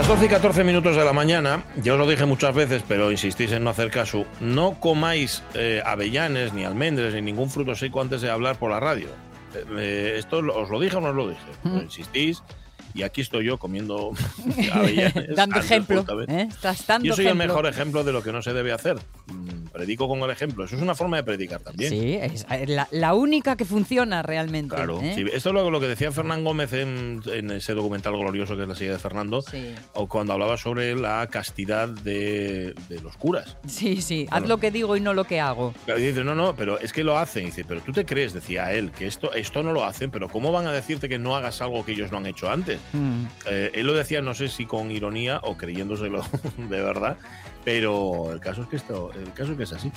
Las 12 y 14 minutos de la mañana, ya os lo dije muchas veces, pero insistís en no hacer caso, no comáis eh, avellanes, ni almendres, ni ningún fruto seco antes de hablar por la radio. Eh, eh, ¿Esto os lo dije o no os lo dije? Pues insistís y aquí estoy yo comiendo avellanes. Dando ejemplo. ¿eh? Dando Yo soy el mejor ejemplo de lo que no se debe hacer. Mm, Predico con el ejemplo. Eso es una forma de predicar también. Sí, es la, la única que funciona realmente. Claro, ¿eh? sí, esto es lo, lo que decía Fernán Gómez en, en ese documental glorioso que es La silla de Fernando, Sí. o cuando hablaba sobre la castidad de, de los curas. Sí, sí, haz lo que digo y no lo que hago. Claro, y dice, no, no, pero es que lo hacen. Y dice, pero tú te crees, decía él, que esto, esto no lo hacen, pero ¿cómo van a decirte que no hagas algo que ellos no han hecho antes? Mm. Eh, él lo decía, no sé si con ironía o creyéndoselo de verdad, pero el caso es que esto, el caso es que es así.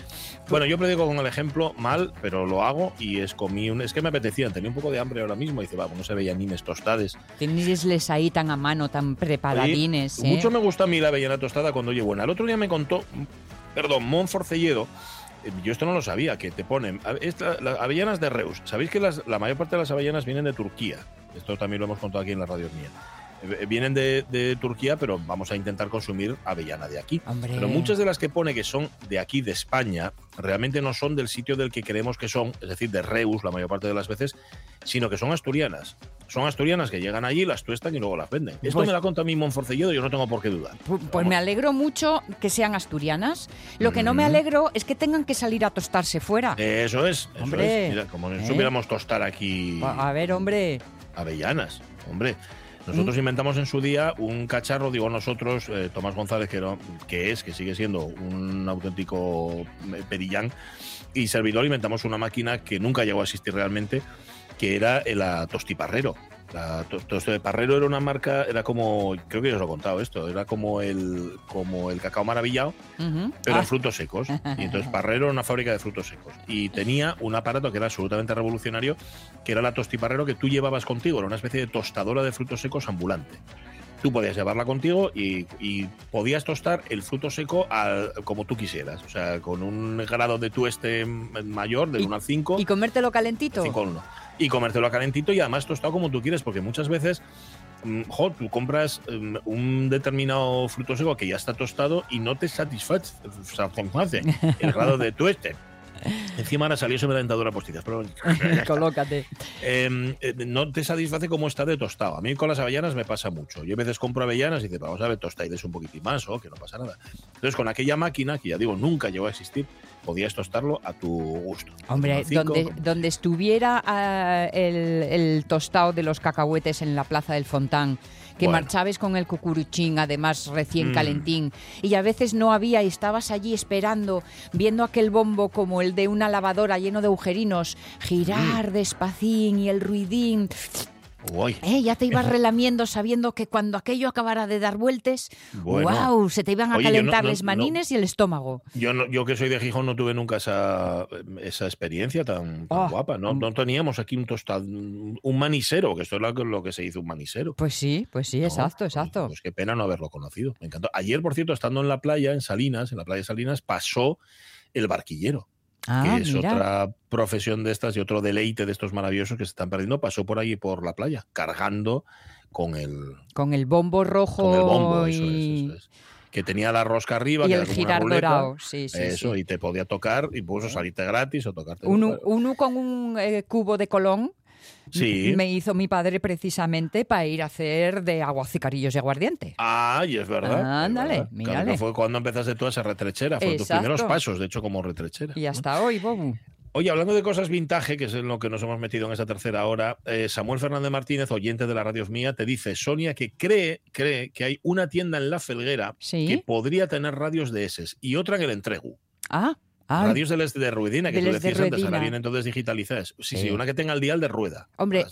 Bueno, yo predico con el ejemplo mal, pero lo hago y es comí un, es que me apetecía, tenía un poco de hambre ahora mismo y dice, va, pues no se veían ni tostades. Tenéisles ahí tan a mano, tan preparadines. Oye, ¿eh? Mucho me gusta a mí la avellana tostada cuando oye buena. El otro día me contó, perdón, Mon Forcelledo, eh, yo esto no lo sabía, que te ponen esta- las avellanas de Reus. Sabéis que las- la mayor parte de las avellanas vienen de Turquía. Esto también lo hemos contado aquí en la radio mía. Eh, Vienen de, de Turquía, pero vamos a intentar consumir avellana de aquí. Hombre. Pero muchas de las que pone que son de aquí, de España, realmente no son del sitio del que creemos que son, es decir, de Reus la mayor parte de las veces, sino que son asturianas. Son asturianas que llegan allí, las tuestan y luego las venden. Esto Pues- me la contó a mí Monforcelledo y yo no tengo por qué dudar. Pu- Pues me alegro mucho que sean asturianas. Lo que no me Mm. alegro es que tengan que salir a tostarse fuera. Eso es, eso Hombre, es. Mira, como ¿eh? supiéramos tostar aquí A ver, hombre. Avellanas, hombre. Mm. Nosotros inventamos en su día un cacharro, digo nosotros, eh, Tomás González, que, era- que es, que sigue siendo un auténtico eh, perillán, y servidor inventamos una máquina que nunca llegó a existir realmente, que era el la Tostiparrero. La to- Toste de Parrero era una marca, era como, creo que ya os lo he contado esto, era como el, como el cacao maravillado, pero Ah, en frutos secos. Y entonces Parrero era una fábrica de frutos secos. Y tenía un aparato que era absolutamente revolucionario, que era la tostiparrero que tú llevabas contigo. Era una especie de tostadora de frutos secos ambulante. Tú podías llevarla contigo y, y podías tostar el fruto seco al- como tú quisieras. O sea, con un grado de tueste mayor, de Y- 1 al 5. ¿Y comértelo calentito? 5 al 1. Y comértelo calentito y además tostado como tú quieres, porque muchas veces, mm, jo, tú compras mm, un determinado fruto seco que ya está tostado y no te satisface el grado de tueste. Encima ahora salió sobre la dentadura postiza, pero Colócate. eh, eh, no te satisface como está de tostado. A mí con las avellanas me pasa mucho. Yo a veces compro avellanas y dices, vamos a ver, tostailes un poquitín más o que no pasa nada. Entonces con aquella máquina, que ya digo, nunca llegó a existir, podías tostarlo a tu gusto. Hombre, donde, donde estuviera ah, el, el tostado de los cacahuetes en la plaza del Fontán, que Bueno. marchabas con el cucuruchín, además recién Mm. calentín, y a veces no había y estabas allí esperando, viendo aquel bombo como el de una lavadora lleno de agujerinos, girar Mm. despacín y el ruidín. Uy, Eh, ya te ibas relamiendo sabiendo que cuando aquello acabara de dar vueltas, Bueno. wow, se te iban a Oye, yo no- calentar no- los no- manines y el estómago. Yo, no- yo que soy de Gijón no tuve nunca esa, esa experiencia tan, tan Ah, guapa. No, no teníamos aquí un tostado, un manisero, que esto es lo, que- lo que se dice un manisero. Pues sí, pues sí, exacto, Pues- exacto. Pues qué pena no haberlo conocido. Me encantó. Ayer, por cierto, estando en la playa, en Salinas, en la playa de Salinas, pasó el barquillero, Ah, que es mira. otra profesión de estas y otro deleite de estos maravillosos que se están perdiendo. Pasó por ahí por la playa, cargando con el, Con el bombo rojo con el bombo, eso es, eso es. Que tenía la rosca arriba, y que el era como una girar dorado. Sí, sí, Eso, sí. y te podía tocar y puso salirte gratis o tocarte. Uno con un eh, cubo de colón Sí. me hizo mi padre precisamente para ir a hacer de aguacicarillos y aguardiente. Es verdad. es Ándale, verdad. Claro mírale. que fue cuando empezaste tú a ser retrechera. Fue tus primeros pasos, de hecho, como retrechera. Y hasta hoy, Bobu. Oye, hablando de cosas vintage, que es en lo que nos hemos metido en esta tercera hora, eh, Samuel Fernández Martínez, oyente de la Radios Mía, te dice, Sonia, que cree, cree que hay una tienda en La Felguera Sí. que podría tener radios de eses y otra en el Entregu. Ah, ah, Radios de les de Ruedina, que de tú de decías antes, ahora vienen entonces digitalizadas. Sí, sí, Sí. una que tenga el dial de rueda. Hombre.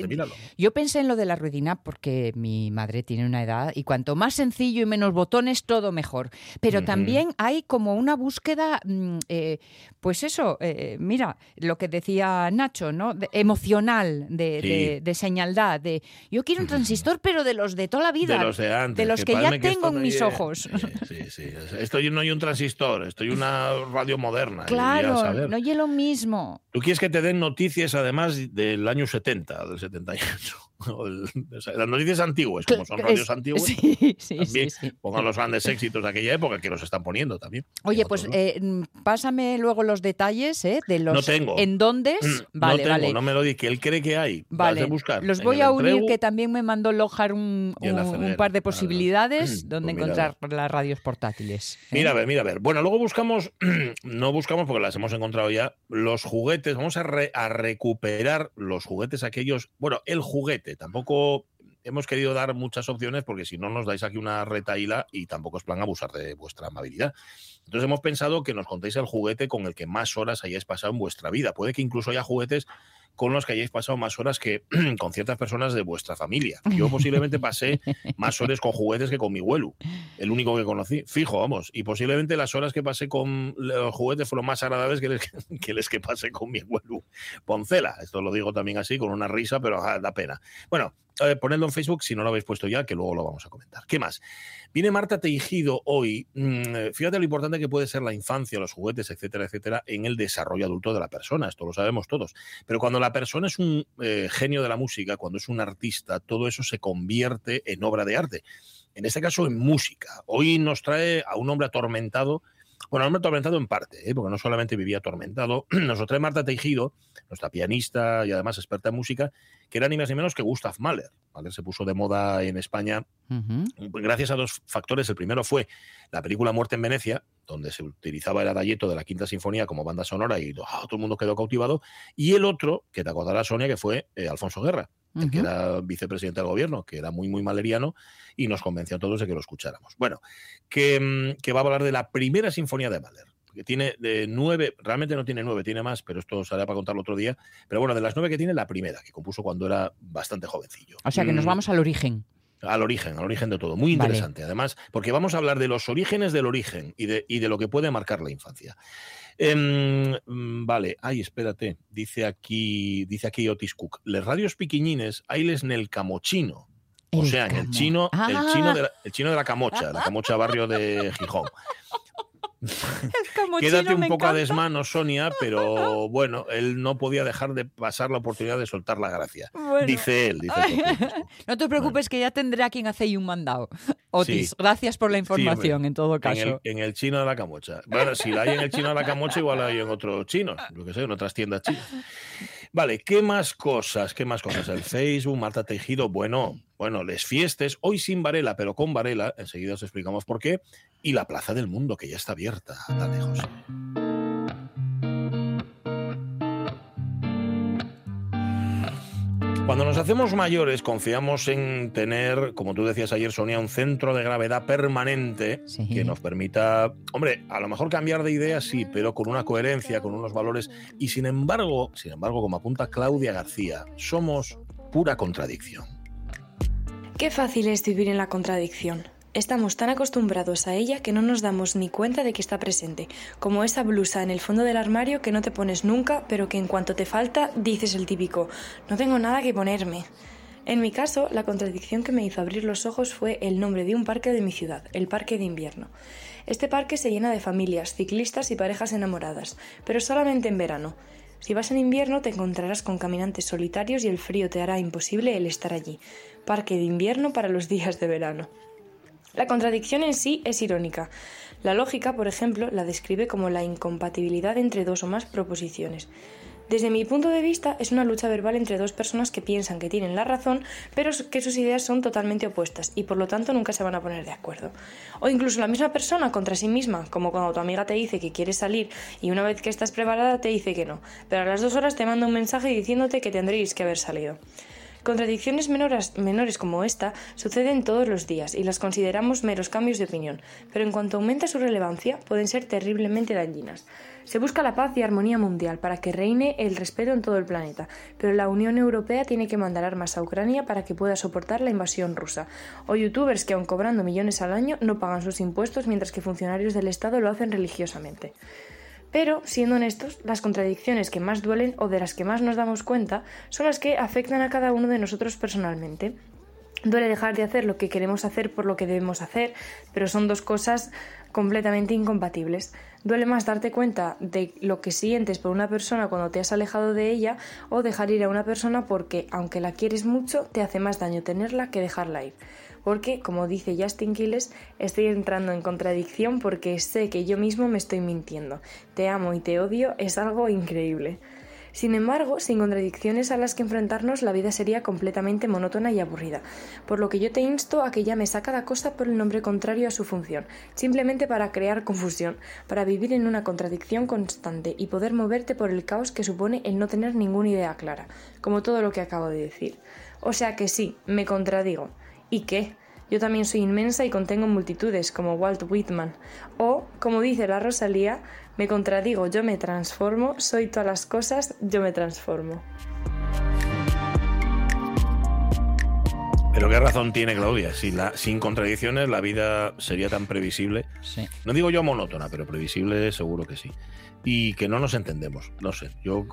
Yo pensé en lo de la ruedina porque mi madre tiene una edad y cuanto más sencillo y menos botones, todo mejor. Pero también hay como una búsqueda, mm, eh, pues eso, eh, mira, lo que decía Nacho, ¿no? De- emocional, de, Sí. de, de señaldad, de yo quiero un transistor, pero de los de toda la vida. De los de antes. de los que, ya tengo en mis ojos. Sí, sí, sí. Esto yo no hay un transistor, estoy una radio moderna. Claro, saber. no oye lo mismo. Tú quieres que te den noticias además del año 70, del 78. las noticias antiguas, como son radios antiguas, Sí, sí, sí, también sí. pongan los grandes éxitos de aquella época que los están poniendo también. Oye, pues otros, ¿no? eh, mm, pásame luego los detalles ¿eh? de los No tengo. en dónde. Mm, Vale, no tengo, vale. no me lo di, que él cree que hay. Vale, buscar. los voy a unir que también me mandó Lojar un, un- par de posibilidades Pues donde mira, encontrar las radios portátiles. ¿eh? Mira, a ver, mira, a ver. Bueno, luego buscamos, no buscamos porque las hemos encontrado ya, los juguetes. Vamos a, re- a recuperar los juguetes aquellos. Bueno, el juguete. Tampoco hemos querido dar muchas opciones porque si no nos dais aquí una retaíla y tampoco es plan abusar de vuestra amabilidad. Entonces hemos pensado que nos contéis el juguete con el que más horas hayáis pasado en vuestra vida. Puede que incluso haya juguetes con los que hayáis pasado más horas que con ciertas personas de vuestra familia. Yo posiblemente pasé más horas con juguetes que con mi huelu, el único que conocí. Fijo, vamos. Y posiblemente las horas que pasé con los juguetes fueron más agradables que les que, les que pasé con mi huelu. Poncela, esto lo digo también así, con una risa, pero ah, da pena. Bueno, eh, ponedlo en Facebook si no lo habéis puesto ya, que luego lo vamos a comentar. ¿Qué más? Viene Marta Teijido hoy. mm, Fíjate lo importante que puede ser la infancia, los juguetes, etcétera, etcétera, en el desarrollo adulto de la persona. Esto lo sabemos todos. Pero cuando la persona es un eh, genio de la música, cuando es un artista, todo eso se convierte en obra de arte. En este caso, en música. Hoy nos trae a un hombre atormentado. Bueno, hombre atormentado en parte, ¿eh? porque no solamente vivía atormentado. Nos trae Marta Teijido, nuestra pianista y además experta en música, que era ni más ni menos que Gustav Mahler. Mahler se puso de moda en España Ujú. gracias a dos factores. El primero fue la película Muerte en Venecia, donde se utilizaba el adagietto de la Quinta Sinfonía como banda sonora y ah, todo el mundo quedó cautivado. Y el otro, que te acordarás, Sonia, que fue eh, Alfonso Guerra, el que era vicepresidente del gobierno, que era muy, muy maleriano y nos convenció a todos de que lo escucháramos. Bueno, que, mm, que va a hablar de la primera sinfonía de Mahler. Que tiene de nueve, realmente no tiene nueve, tiene más, pero esto será para contarlo otro día. Pero bueno, de las nueve que tiene, la primera, que compuso cuando era bastante jovencillo. O sea que nos Mm, vamos al origen. Al origen, al origen de todo. Muy Vale. interesante, además, porque vamos a hablar de los orígenes del origen y de, y de lo que puede marcar la infancia. Em, mm, vale, ay, espérate, dice aquí, dice aquí Otis Cook. Les radios piquiñines, les en el camochino. O sea, en el chino, el Ah. chino de la, el chino de la camocha, la camocha barrio de Gijón. Quédate un poco a desmano, Sonia, pero bueno, él no podía dejar de pasar la oportunidad de soltar la gracia. Bueno. Dice él, dice. No te preocupes que ya tendré a quien hace un mandado. Otis, Sí. gracias por la información en todo En caso. el, en el chino de la camocha. Bueno, si la hay en el chino de la camocha, igual la hay en otros chinos, yo que sé, en otras tiendas chinas. Vale, ¿qué más cosas? ¿Qué más cosas? El Facebook, Marta Tejido, bueno, bueno, les fiestes, hoy sin Varela, pero con Varela, enseguida os explicamos por qué, y la Plaza del Mundo, que ya está abierta, dale, José. Cuando nos hacemos mayores, confiamos en tener, como tú decías ayer, Sonia, un centro de gravedad permanente Sí. que nos permita, hombre, a lo mejor cambiar de idea, sí, pero con una coherencia, con unos valores. Y sin embargo, sin embargo, como apunta Claudia García, somos pura contradicción. Qué fácil es vivir en la contradicción. Estamos tan acostumbrados a ella que no nos damos ni cuenta de que está presente, como esa blusa en el fondo del armario que no te pones nunca, pero que en cuanto te falta dices el típico, no tengo nada que ponerme. En mi caso, la contradicción que me hizo abrir los ojos fue el nombre de un parque de mi ciudad, el Parque de Invierno. Este parque se llena de familias, ciclistas y parejas enamoradas, pero solamente en verano. Si vas en invierno te encontrarás con caminantes solitarios y el frío te hará imposible el estar allí. Parque de invierno para los días de verano. La contradicción en sí es irónica. La lógica, por ejemplo, la describe como la incompatibilidad entre dos o más proposiciones. Desde mi punto de vista, es una lucha verbal entre dos personas que piensan que tienen la razón, pero que sus ideas son totalmente opuestas y por lo tanto nunca se van a poner de acuerdo. O incluso la misma persona contra sí misma, como cuando tu amiga te dice que quiere salir y una vez que estás preparada te dice que no, pero a las dos horas te manda un mensaje diciéndote que tendréis que haber salido. Contradicciones menores, como esta suceden todos los días y las consideramos meros cambios de opinión, pero en cuanto aumenta su relevancia pueden ser terriblemente dañinas. Se busca la paz y armonía mundial para que reine el respeto en todo el planeta, pero la Unión Europea tiene que mandar armas a Ucrania para que pueda soportar la invasión rusa, o youtubers que aun cobrando millones al año no pagan sus impuestos mientras que funcionarios del Estado lo hacen religiosamente. Pero, siendo honestos, las contradicciones que más duelen o de las que más nos damos cuenta son las que afectan a cada uno de nosotros personalmente. Duele dejar de hacer lo que queremos hacer por lo que debemos hacer, pero son dos cosas completamente incompatibles. Duele más darte cuenta de lo que sientes por una persona cuando te has alejado de ella o dejar ir a una persona porque, aunque la quieres mucho, te hace más daño tenerla que dejarla ir porque, como dice Justin Quiles, estoy entrando en contradicción porque sé que yo mismo me estoy mintiendo. Te amo y te odio es algo increíble. Sin embargo, sin contradicciones a las que enfrentarnos, la vida sería completamente monótona y aburrida, por lo que yo te insto a que llames a cada cosa por el nombre contrario a su función, simplemente para crear confusión, para vivir en una contradicción constante y poder moverte por el caos que supone el no tener ninguna idea clara, como todo lo que acabo de decir. O sea que sí, me contradigo, ¿Y qué? Yo también soy inmensa y contengo multitudes, como Walt Whitman. O, como dice la Rosalía, me contradigo, yo me transformo, soy todas las cosas, yo me transformo. Pero qué razón tiene Claudia. Si la, sin contradicciones la vida sería tan previsible. No digo yo monótona, pero previsible seguro que sí y que no nos entendemos. No sé, yo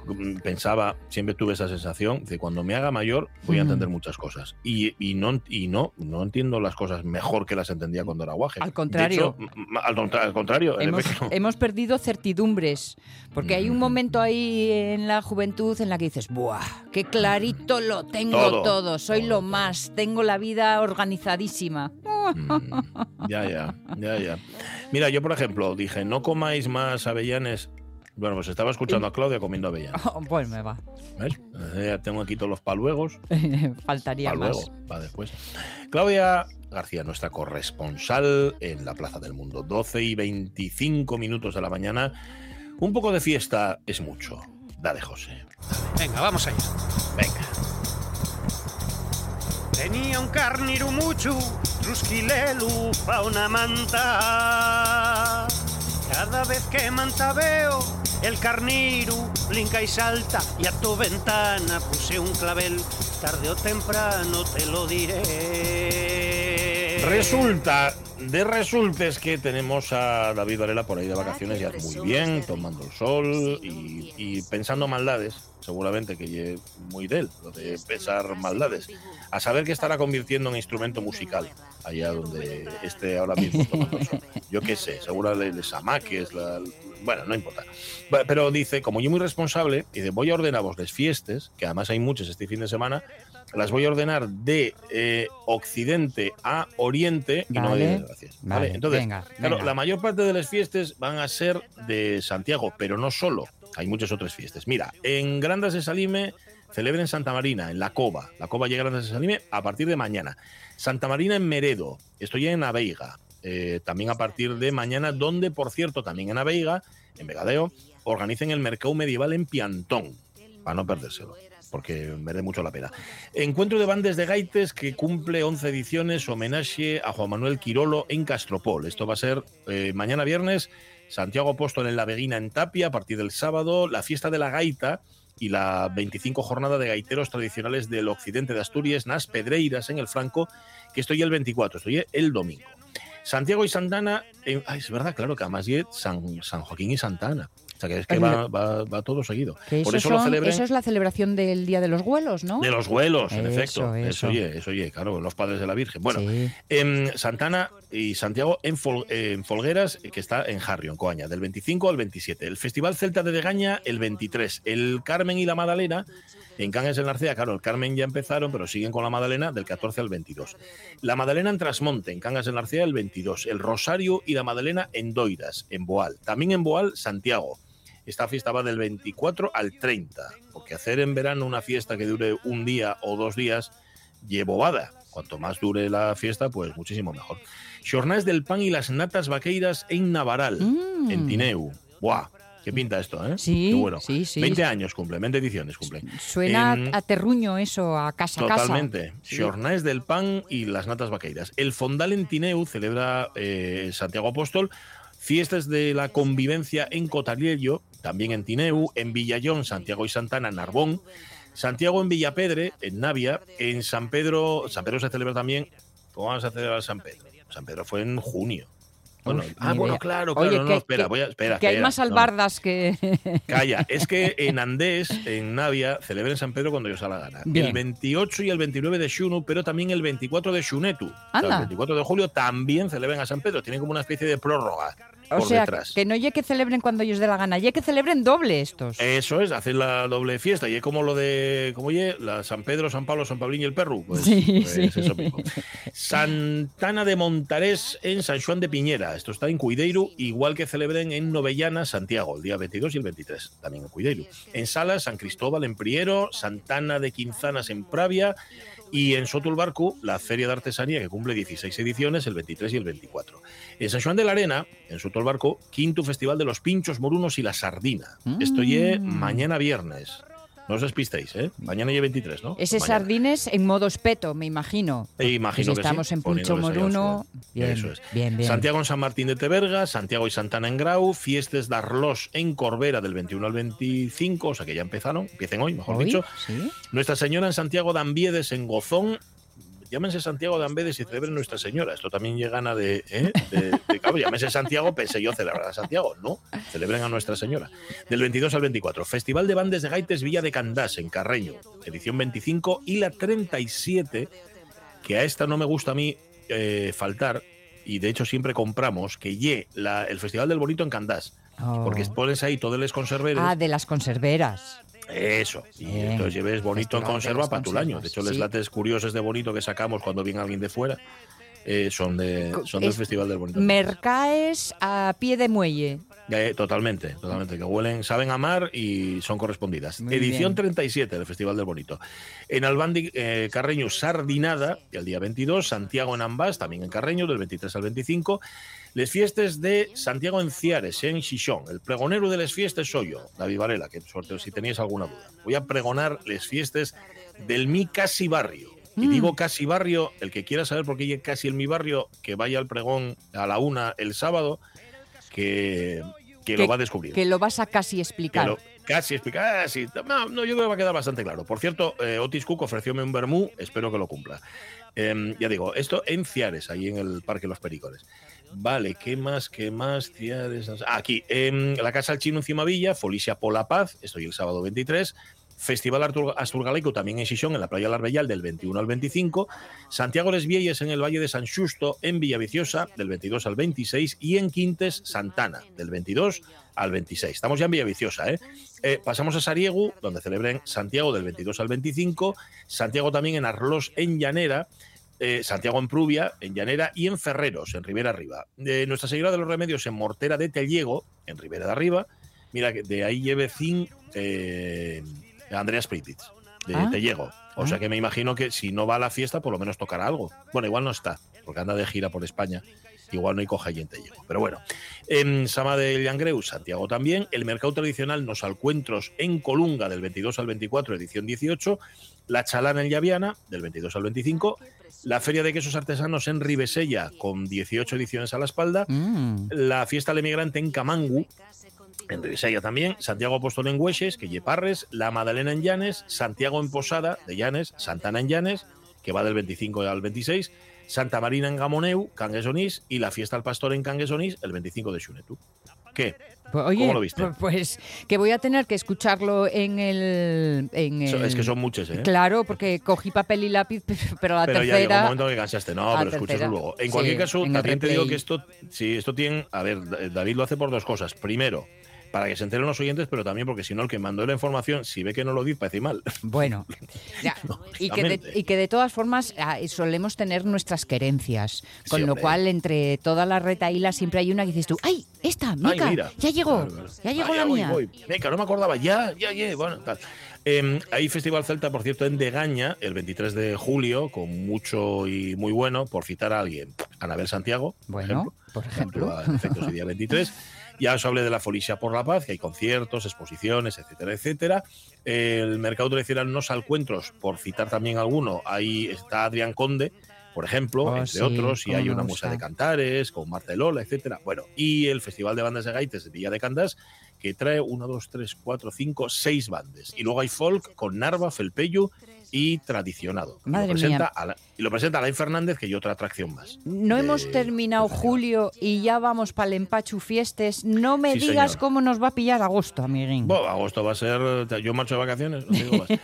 pensaba, siempre tuve esa sensación de cuando me haga mayor voy a entender muchas cosas. Y, y, no, y no, no entiendo las cosas mejor que las entendía cuando era guaje. Al contrario. al, contrario. Hemos, hemos, perdido certidumbres, porque hay un momento ahí en la juventud en la que dices, ¡buah! ¡Qué clarito lo tengo todo! soy lo más, tengo la vida organizadísima. Mm, ya, ya, ya, ya. Mira, yo por ejemplo dije, no comáis más avellanes bueno, pues estaba escuchando a Claudia comiendo avellanas. Oh, pues me va. ¿Ves? Ya tengo aquí todos los paluegos. Faltaría más. Va después. Claudia García, nuestra corresponsal en la Plaza del Mundo. 12 y 25 minutos de la mañana. Un poco de fiesta es mucho. Dale, José. Venga, vamos allá. Venga. Tenía un carniro mucho, trusquilelu pa una manta. Cada vez que manta veo el carniro blinca y salta y a tu ventana puse un clavel. Tarde o temprano te lo diré. Resulta, de resultes que tenemos a David Varela por ahí de vacaciones ya muy bien, tomando el sol y, pensando maldades, seguramente que es muy de él, lo de pensar maldades. A saber que estará convirtiendo en instrumento musical allá donde esté ahora mismo tomando el sol. Yo qué sé, seguro de Samaques, la, bueno, no importa. Pero dice, como yo muy responsable, dice, voy a ordenar vos las fiestas, que además hay muchas este fin de semana, las voy a ordenar de eh, occidente a oriente y no de gracias. Vale, entonces, claro, la mayor parte de las fiestas van a ser de Santiago, pero no solo. Hay muchas otras fiestas. Mira, en Grandas de Salime celebren Santa Marina, en La Cova. La Cova llega a Grandas de Salime a partir de mañana. Santa Marina en Meredo. Estoy en Aveiga. Eh, también a partir de mañana, donde, por cierto, también en Aveiga, en Vegadeo, organicen el mercado medieval en Piantón, para no perdérselo porque merece mucho la pena. Encuentro de bandes de gaites que cumple 11 ediciones, homenaje a Juan Manuel Quirolo en Castropol. Esto va a ser eh, mañana viernes, Santiago Apóstol en La Veguina en Tapia, a partir del sábado, la fiesta de la gaita y la 25 jornada de gaiteros tradicionales del occidente de Asturias, Nas Pedreiras en el Franco, que estoy el 24, estoy el domingo. Santiago y Santana, eh, es verdad, claro que además San, San Joaquín y Santana. O sea, que es que va, va, todo seguido. Por eso, lo celebren... eso es la celebración del Día de los Huelos, ¿no? De los Huelos, en efecto. Eso. oye, eso oye, claro, los padres de la Virgen. Bueno, en Santana y Santiago en, en, Folgueras, que está en Jarrio, en Coaña, del 25 al 27. El Festival Celta de Degaña, el 23. El Carmen y la Madalena en Cangas en Narcea, claro, el Carmen ya empezaron, pero siguen con la Madalena del 14 al 22. La Madalena en Trasmonte, en Cangas en Narcea, el 22. El Rosario y la Madalena en Doiras, en Boal. También en Boal, Santiago. Esta fiesta va del 24 al 30, porque hacer en verano una fiesta que dure un día o dos días, llevobada. Cuanto más dure la fiesta, pues muchísimo mejor. Xornás del pan y las natas vaqueiras en Navaral, Mm. en Tineu. ¡Buah! ¿Qué pinta esto, eh? Sí, Qué bueno. sí, sí. 20 años cumple, 20 ediciones cumple. Suena En- a terruño eso, a casa a casa. Totalmente. Sí. Del pan y las natas vaqueiras. El Fondal en Tineu celebra eh, Santiago Apóstol fiestas de la convivencia en Cotariello, también en Tineu, en Villallón, Santiago y Santana, Narbón, Santiago en Villapedre, en Navia, en San Pedro, San Pedro se celebra también. ¿Cómo vamos a celebrar San Pedro? San Pedro fue en junio. Bueno, Uf, ah, bueno, claro, Oye, claro, no, que- espera, que- voy a, espera, que hay más no. albardas que... Calla, es que en Andés, en Navia, celebran San Pedro cuando os da la gana. Bien. El 28 y el 29 de Xunu, pero también el 24 de Xunetu. O sea, Anda. el 24 de julio también celebran a San Pedro. Tienen como una especie de prórroga O por sea, detrás. que no ye que celebren cuando ellos dé la gana, ye que celebren doble estos. Eso es, hacen la doble fiesta. Y es como lo de, como oye, la San Pedro, San Pablo, San Pablín y el Perru. Pues, Sí, pues sí. eso mismo. Santana de Montarés en San Juan de Piñera. Esto está en Cuideiru, igual que celebren en Novellana, Santiago, el día 22 y el 23, también en Cuideiru. En Salas, San Cristóbal en Priero, Santana de Quinzanas en Pravia y en Sotulbarcu, la Feria de Artesanía, que cumple 16 ediciones, el 23 y el 24. En San Juan de la Arena, en Sotulbarcu, quinto Festival de los Pinchos Morunos y la Sardina. Esto Mm. mañana viernes. No os despistéis, ¿eh? Mañana ya 23, ¿no? Ese Mañana. sardines en modo espeto, me imagino. Eh, imagino Pues que sí, estamos en Puncho Moruno. Bien, Eso es. bien, bien. Santiago en San Martín de Teberga, Santiago y Santana en Grau, fiestas de Arlos en Corbera del 21 al 25, o sea que ya empezaron, empiecen hoy, mejor ¿Hoy? dicho. Sí. Nuestra Señora en Santiago de Ambiedes en Gozón. Llámense Santiago de Ambiedes y celebren Nuestra Señora. Esto también llega gana de, ¿eh? de, de claro, llámese Santiago, pensé yo celebrar a Santiago. No, celebren a Nuestra Señora. Del 22 al 24. Festival de Bandes de Gaites Villa de Candás en Carreño. Edición 25 y la 37, que a esta no me gusta a mí eh, faltar, y de hecho siempre compramos, que ye la- el Festival del Bonito en Candás. Oh. Porque pones ahí todos los conserveros. Ah, de las conserveras. Eso. Y Bien. entonces lleves bonito en conserva para tu año. De hecho, los sí. lates curiosos de bonito que sacamos cuando viene alguien de fuera eh, son, de, son del es- Festival del Bonito. Mercaes a pie de muelle. Eh, totalmente, totalmente. Que huelen, saben amar y son correspondidas. Muy Edición bien. 37 del Festival del Bonito. En Albandi, eh, Carreño, Sardinada, el día 22. Santiago en Ambas, también en Carreño, del 23 al 25. Les fiestas de Santiago en Ciares, en Xixón. El pregonero de les fiestas soy yo, David Varela, que suerte si teníais alguna duda. Voy a pregonar les fiestas del mi casi barrio. Y Mm. digo casi barrio, el que quiera saber por qué llegue casi en mi barrio, que vaya al pregón a la una el sábado, que, que lo va a descubrir. Que lo vas a casi explicar. Casi explicar. Casi, no, no, yo creo que va a quedar bastante claro. Por cierto, eh, Otis Cook ofrecióme un vermú, espero que lo cumpla. Em, ya digo, esto en Ciares, ahí en el Parque Los Pericones. Vale, ¿qué más? ¿Qué más? Ah, aquí, en la Casa del Chino en Cimavilla, Folicia Pola Paz, estoy el sábado 23. Festival Asturgalaico también en Xixón, en la playa Larbellal, del 21 al 25. Santiago Les en el Valle de San Xusto, en Villaviciosa, del 22 al 26. Y en Quintes, Santana, del 22 al 26. Estamos ya en Villaviciosa, ¿eh? Eh, pasamos a Sariegu, donde celebren Santiago del 22 al 25. Santiago también en Arlos, en Llanera. Eh, Santiago en Prubia, en Llanera y en Ferreros, en Ribera Arriba. De Nuestra Señora de los Remedios en Mortera de Telliego, en Ribera de Arriba. Mira, que de ahí lleve Zin eh, Andreas Prititz, de Ah. Telliego. O Ah. sea que me imagino que si no va a la fiesta, por lo menos tocará algo. Bueno, igual no está, porque anda de gira por España. Igual no hay coja allí en Telliego. Pero bueno, en Sama de Llangreu, Santiago también. El mercado tradicional Nos Alcuentros en Colunga, del 22 al 24, edición 18. La Chalana en Llaviana, del 22 al 25. La Feria de Quesos Artesanos en Ribesella, con 18 ediciones a la espalda. Mm. La Fiesta del Emigrante en Camangu, en Ribesella también. Santiago Apóstol en Hueches, que Parres. La Madalena en Llanes. Santiago en Posada, de Llanes. Santana en Llanes, que va del 25 al 26. Santa Marina en Gamoneu, Canguesonís. Y la Fiesta al Pastor en Canguesonís, el 25 de Xunetu. ¿Qué? Pues, oye, ¿Cómo lo viste? pu- Pues que voy a tener que escucharlo en el. En So- el- Es que son muchos, ¿eh? Claro, porque cogí papel y lápiz, pero la pero ya llegó un tercera. momento que cansaste. No, pero escúchalo tercera. luego. En Sí, cualquier caso, en también te digo que esto, sí, esto tiene. A ver, David lo hace por dos cosas. Primero, para que se enteren los oyentes, pero también porque si no, el que mandó la información, si ve que no lo dice, parece mal. Bueno, ya, y, que de, y que de todas formas ah, solemos tener nuestras querencias, con Sí, lo cual entre toda la retaíla siempre hay una que dices tú, ¡ay, esta, Mica! Ay, ya llegó, Claro, claro. ya llegó Ah, la voy, mía. voy. Venga, no me acordaba, ya, ya, ya, bueno, tal. Eh, hay Festival Celta, por cierto, en Degaña, el 23 de julio, con mucho y muy bueno, por citar a alguien. Anabel Santiago, por Bueno, ejemplo. por ejemplo. actúa, en efecto, ese día 23. Ya os hablé de la Folicia por la Paz, que hay conciertos, exposiciones, etcétera, etcétera. El mercado tradicional Nos Alcuentros, por citar también alguno, ahí está Adrián Conde, por ejemplo, Oh, entre sí, otros, y hay una musa de cantares, con Marta Lola, etcétera. Bueno, y el Festival de Bandas de Gaites de Villa de Candás, que trae una, dos, tres, cuatro, cinco, seis bandas. Y luego hay folk con Narva, Felpeyu y Tradicionado. Madre lo presenta mía. Y lo presenta Alain Fernández, que hay otra atracción más. No de- hemos terminado julio y ya vamos para el empachu fiestes. No me Sí, digas señor. cómo nos va a pillar agosto, amiguín. Bueno, agosto va a ser. Yo marcho de vacaciones, no digo más.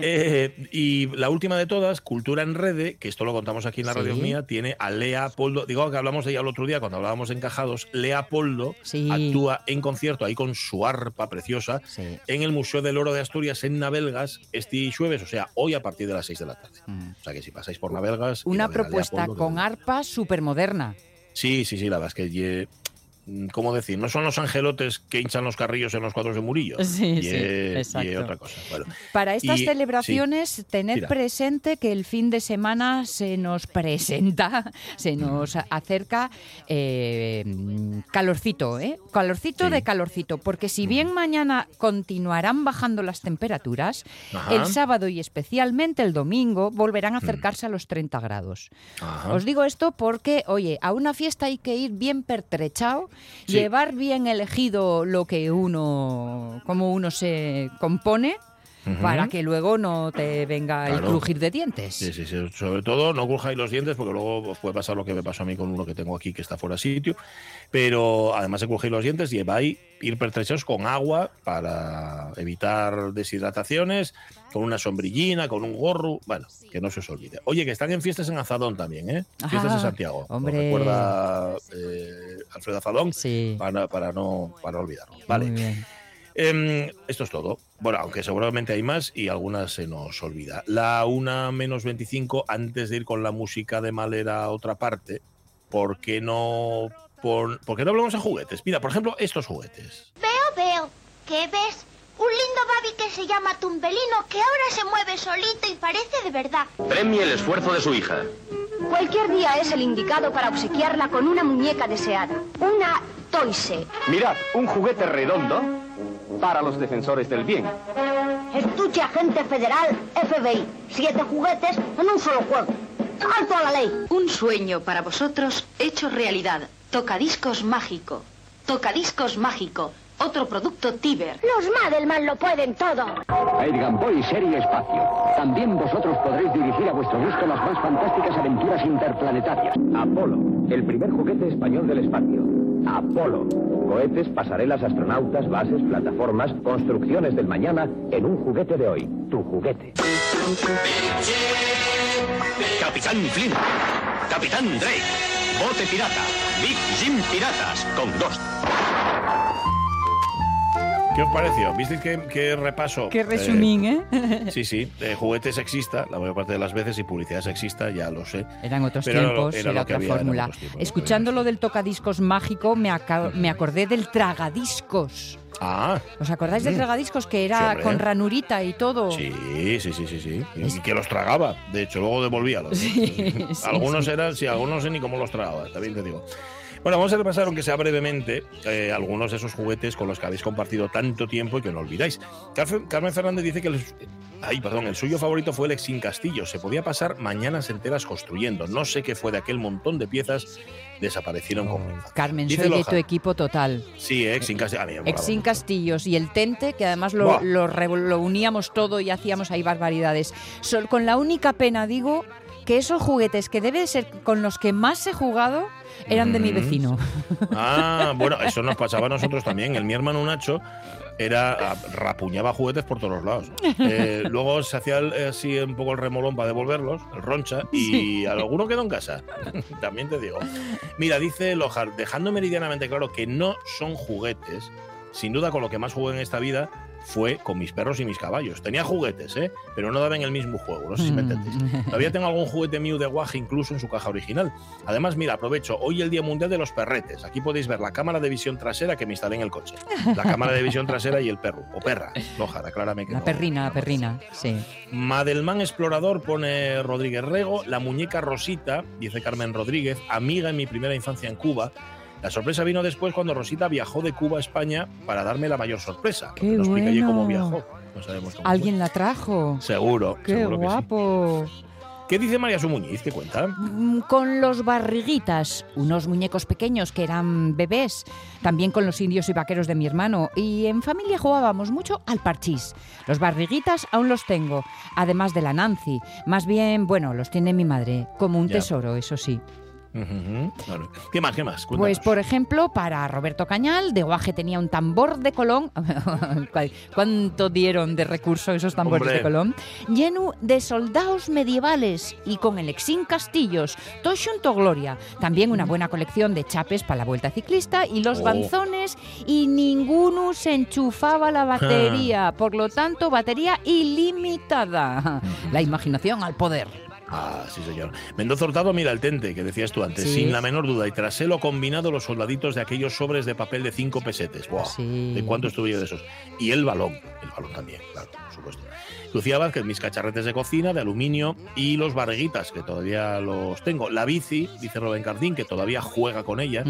Eh, y la última de todas, Cultura en Rede, que esto lo contamos aquí en la radio mía, tiene a Lea Poldo. Digo que hablamos de ella el otro día cuando hablábamos encajados. Lea Poldo Sí. actúa en concierto ahí con su arpa preciosa en el Museo del Oro de Asturias en Navelgas este jueves, o sea, hoy a partir de las 6 de la tarde. Mm. O sea que si pasáis por Una propuesta con arpa súper moderna. Sí, sí, sí, la verdad es que. Ye- ¿Cómo decir? No son los angelotes que hinchan los carrillos en los cuadros de Murillo. Sí, sí, exacto. ye otra cosa. Bueno, Para estas Y- celebraciones, tened Mira. presente que el fin de semana se nos presenta, se nos acerca eh, calorcito, ¿eh? Calorcito Sí. de calorcito, porque si bien mañana continuarán bajando las temperaturas, Ajá. el sábado y especialmente el domingo volverán a acercarse a los 30 grados. Ajá. Os digo esto porque, oye, a una fiesta hay que ir bien pertrechado, Llevar bien elegido lo que uno, cómo uno se compone, Para que luego no te venga el Claro. crujir de dientes. Sí, sí, sí. Sobre todo no crujáis los dientes porque luego os puede pasar lo que me pasó a mí con uno que tengo aquí que está fuera de sitio. Pero además de crujir los dientes, lleváis ir pertrechados con agua para evitar deshidrataciones, con una sombrillina, con un gorro. Bueno, que no se os olvide. Oye, que están en fiestas en Azadón también, ¿eh? Fiestas Ah, de Santiago. Hombre. recuerda eh, Alfredo Azadón Sí. para, para, no, para no olvidarlo. Vale. Muy bien. Em, esto es todo. Bueno, aunque seguramente hay más y algunas se nos olvida. La una menos 25, antes de ir con la música de Malera a otra parte, ¿por qué no, pon- ¿por qué no hablamos de juguetes? Mira, por ejemplo, estos juguetes. Veo, veo. ¿Qué ves? Un lindo Babi que se llama Tumbelino que ahora se mueve solito y parece de verdad. Premie el esfuerzo de su hija. Cualquier día es el indicado para obsequiarla con una muñeca deseada. Una Toise. Mirad, un juguete redondo para los defensores del bien. Estuche agente federal FBI. Siete juguetes en un solo juego. ¡Alto a la ley! Un sueño para vosotros hecho realidad. Tocadiscos mágico. Tocadiscos mágico. Otro producto Tiber. Los Madelman lo pueden todo. Edgar Boy Serie Espacio. También vosotros podréis dirigir a vuestro gusto las más fantásticas aventuras interplanetarias. Apolo, el primer juguete español del espacio. Apolo. Cohetes, pasarelas, astronautas, bases, plataformas, construcciones del mañana en un juguete de hoy. Tu juguete. Capitán Flint, Capitán Drake, Bote Pirata, Big Jim Piratas, con dos. ¿Qué os pareció? ¿Visteis qué, qué repaso? Qué Eh, resumín, ¿eh? sí, sí. eh, juguete sexista, la mayor parte de las veces, y publicidad sexista, ya lo sé. Eran otros Pero era lo- tiempos, era otra fórmula. Escuchando lo del tocadiscos mágico, me, aca- me acordé del tragadiscos. Ah, ¿Os acordáis del Mm. tragadiscos que Sí, era hombre. con ranurita y todo? Sí, sí, sí, sí, sí. Y que los tragaba. De hecho, luego devolvía los. Sí, sí, algunos sí. eran, sí, algunos no sé ni cómo los tragaba, también te digo. Bueno, vamos a repasar, aunque sea brevemente, eh, algunos de esos juguetes con los que habéis compartido tanto tiempo y que no olvidáis. Carmen Fernández dice que el, ay, perdón, el suyo favorito fue el Exin Castillo. Se podía pasar mañanas enteras construyendo. No sé qué fue de aquel montón de piezas, desaparecieron con. Carmen, Dice soy de tu equipo total. Sí, Exin Castillo. A mí me molaba Exin mucho. Castillos y el Tente, que además lo, lo uníamos todo y hacíamos ahí barbaridades. Sol- con la única pena, digo, que esos juguetes que debe ser con los que más he jugado eran de mi Mm. vecino. Ah, bueno, eso nos pasaba a nosotros también. El mi hermano Nacho era rapuñaba juguetes por todos los lados. Eh, luego se hacía el- así un poco el remolón para devolverlos, el roncha, y alguno quedó en casa. también te digo. Mira, dice Lojar, dejando meridianamente claro que no son juguetes, sin duda con lo que más jugué en esta vida fue con mis perros y mis caballos. Tenía juguetes, ¿eh? pero no daban el mismo juego, no sé si me entendéis. Todavía tengo algún juguete mío de guaje incluso en su caja original. Además, mira, aprovecho, hoy el Día Mundial de los Perretes. Aquí podéis ver la cámara de visión trasera que me instalé en el coche. La cámara de visión trasera y el perro, o perra, no jara, aclárame que La no. perrina, la perrina, sí. Madelman Explorador pone Rodríguez Rego, la muñeca Rosita, dice Carmen Rodríguez, amiga en mi primera infancia en Cuba. La sorpresa vino después cuando Rosita viajó de Cuba a España para darme la mayor sorpresa. ¡Qué no explica allí cómo bueno! viajó. No sabemos cómo. ¿Alguien la trajo? fue. Seguro. ¡Qué seguro que sí. guapo! ¿Qué dice María Sumuñiz? ¿Qué cuenta? Mm, Con los barriguitas, unos muñecos pequeños que eran bebés, también con los indios y vaqueros de mi hermano. Y en familia jugábamos mucho al parchís. Los barriguitas aún los tengo, además de la Nancy. Más bien, bueno, los tiene mi madre, como un Ya. tesoro, eso sí. Ujú, claro. ¿Qué más? ¿Qué más? Pues, Cuéntanos. por ejemplo, para Roberto Cañal, de Guaje tenía un tambor de Colón. ¿Cuál- ¿Cuánto dieron de recurso esos tambores Hombre. de Colón? Lleno de soldados medievales y con el exín castillos. Todo xunto gloria. También una buena colección de chapes para la vuelta ciclista y los Oh. banzones y ninguno se enchufaba la batería. Por lo tanto, batería ilimitada. La imaginación al poder. Ah, sí, señor. Mendoza Hurtado, mira el tente que decías tú antes, Sí. sin la menor duda. Y tras él lo combinado los soldaditos de aquellos sobres de papel de cinco pesetes. Sí. ¿De cuánto estuve yo de esos? Y el balón, el balón también, claro, por supuesto. Lucía Vázquez, mis cacharretes de cocina, de aluminio y los barriguitas, que todavía los tengo. La bici, dice Rubén Cardín, que todavía juega con ella.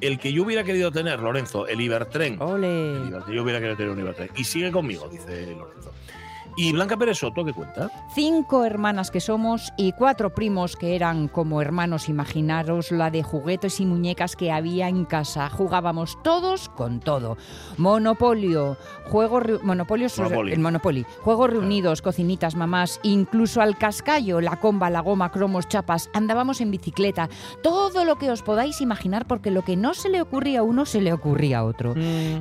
El que yo hubiera querido tener, Lorenzo, el Ibertren. Ole. El Ibertren, Yo hubiera querido tener un Ibertren. Y sigue conmigo, dice Lorenzo. ¿Y Blanca Pérez Soto qué cuenta? Cinco hermanas que somos y cuatro primos que eran como hermanos. Imaginaros la de juguetes y muñecas que había en casa. Jugábamos todos con todo. Monopolio, juego reu- Monopolio, sobre- Monopoly. el Monopoly, juegos reunidos, cocinitas, mamás, incluso al cascallo, la comba, la goma, cromos, chapas. Andábamos en bicicleta. Todo lo que os podáis imaginar, porque lo que no se le ocurría a uno se le ocurría a otro.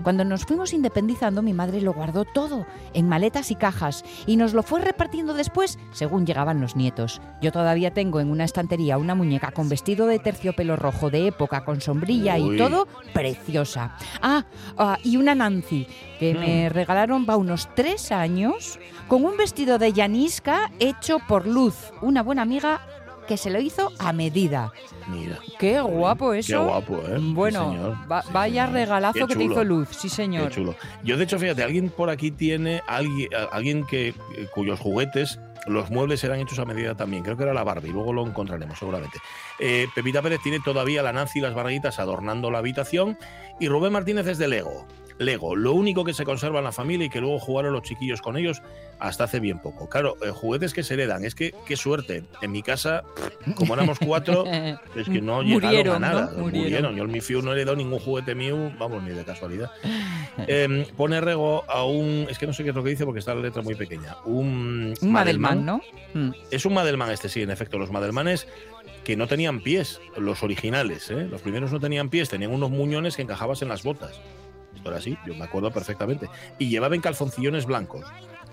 Cuando nos fuimos independizando, mi madre lo guardó todo en maletas y cajas y nos lo fue repartiendo después según llegaban los nietos. Yo todavía tengo en una estantería una muñeca con vestido de terciopelo rojo de época, con sombrilla Uy. y todo, preciosa. Ah, ah, y una Nancy que me regalaron va unos tres años con un vestido de llanisca hecho por Luz, una buena amiga que se lo hizo a medida. Mira. Qué guapo eso. Qué guapo, ¿eh? Sí, Bueno, señor. va- Sí, vaya señor. regalazo Qué que te hizo Luz, sí señor. Qué chulo. Yo, de hecho, fíjate, alguien por aquí tiene alguien, alguien que cuyos juguetes, los muebles eran hechos a medida también. Creo que era la Barbie, luego lo encontraremos seguramente. Eh, Pepita Pérez tiene todavía la Nancy y las barriguitas adornando la habitación. Y Rubén Martínez es de Lego. Lego, lo único que se conserva en la familia y que luego jugaron los chiquillos con ellos hasta hace bien poco. Claro, eh, juguetes que se heredan. Es que, qué suerte. En mi casa, como éramos cuatro, es que no llegaron Murieron, a ¿no? nada. Murieron. Yo en mi FIU no he heredado ningún juguete mío, vamos, ni de casualidad. Em, pone Rego a un. Es que no sé qué es lo que dice porque está la letra muy pequeña. Un, Un Madelman, ¿no? Mm. Es un Madelman este, sí, en efecto. Los Madelmanes que no tenían pies, los originales, ¿eh? los primeros no tenían pies, tenían unos muñones que encajabas en las botas. Esto era así, yo me acuerdo perfectamente. Y llevaban calzoncillones blancos.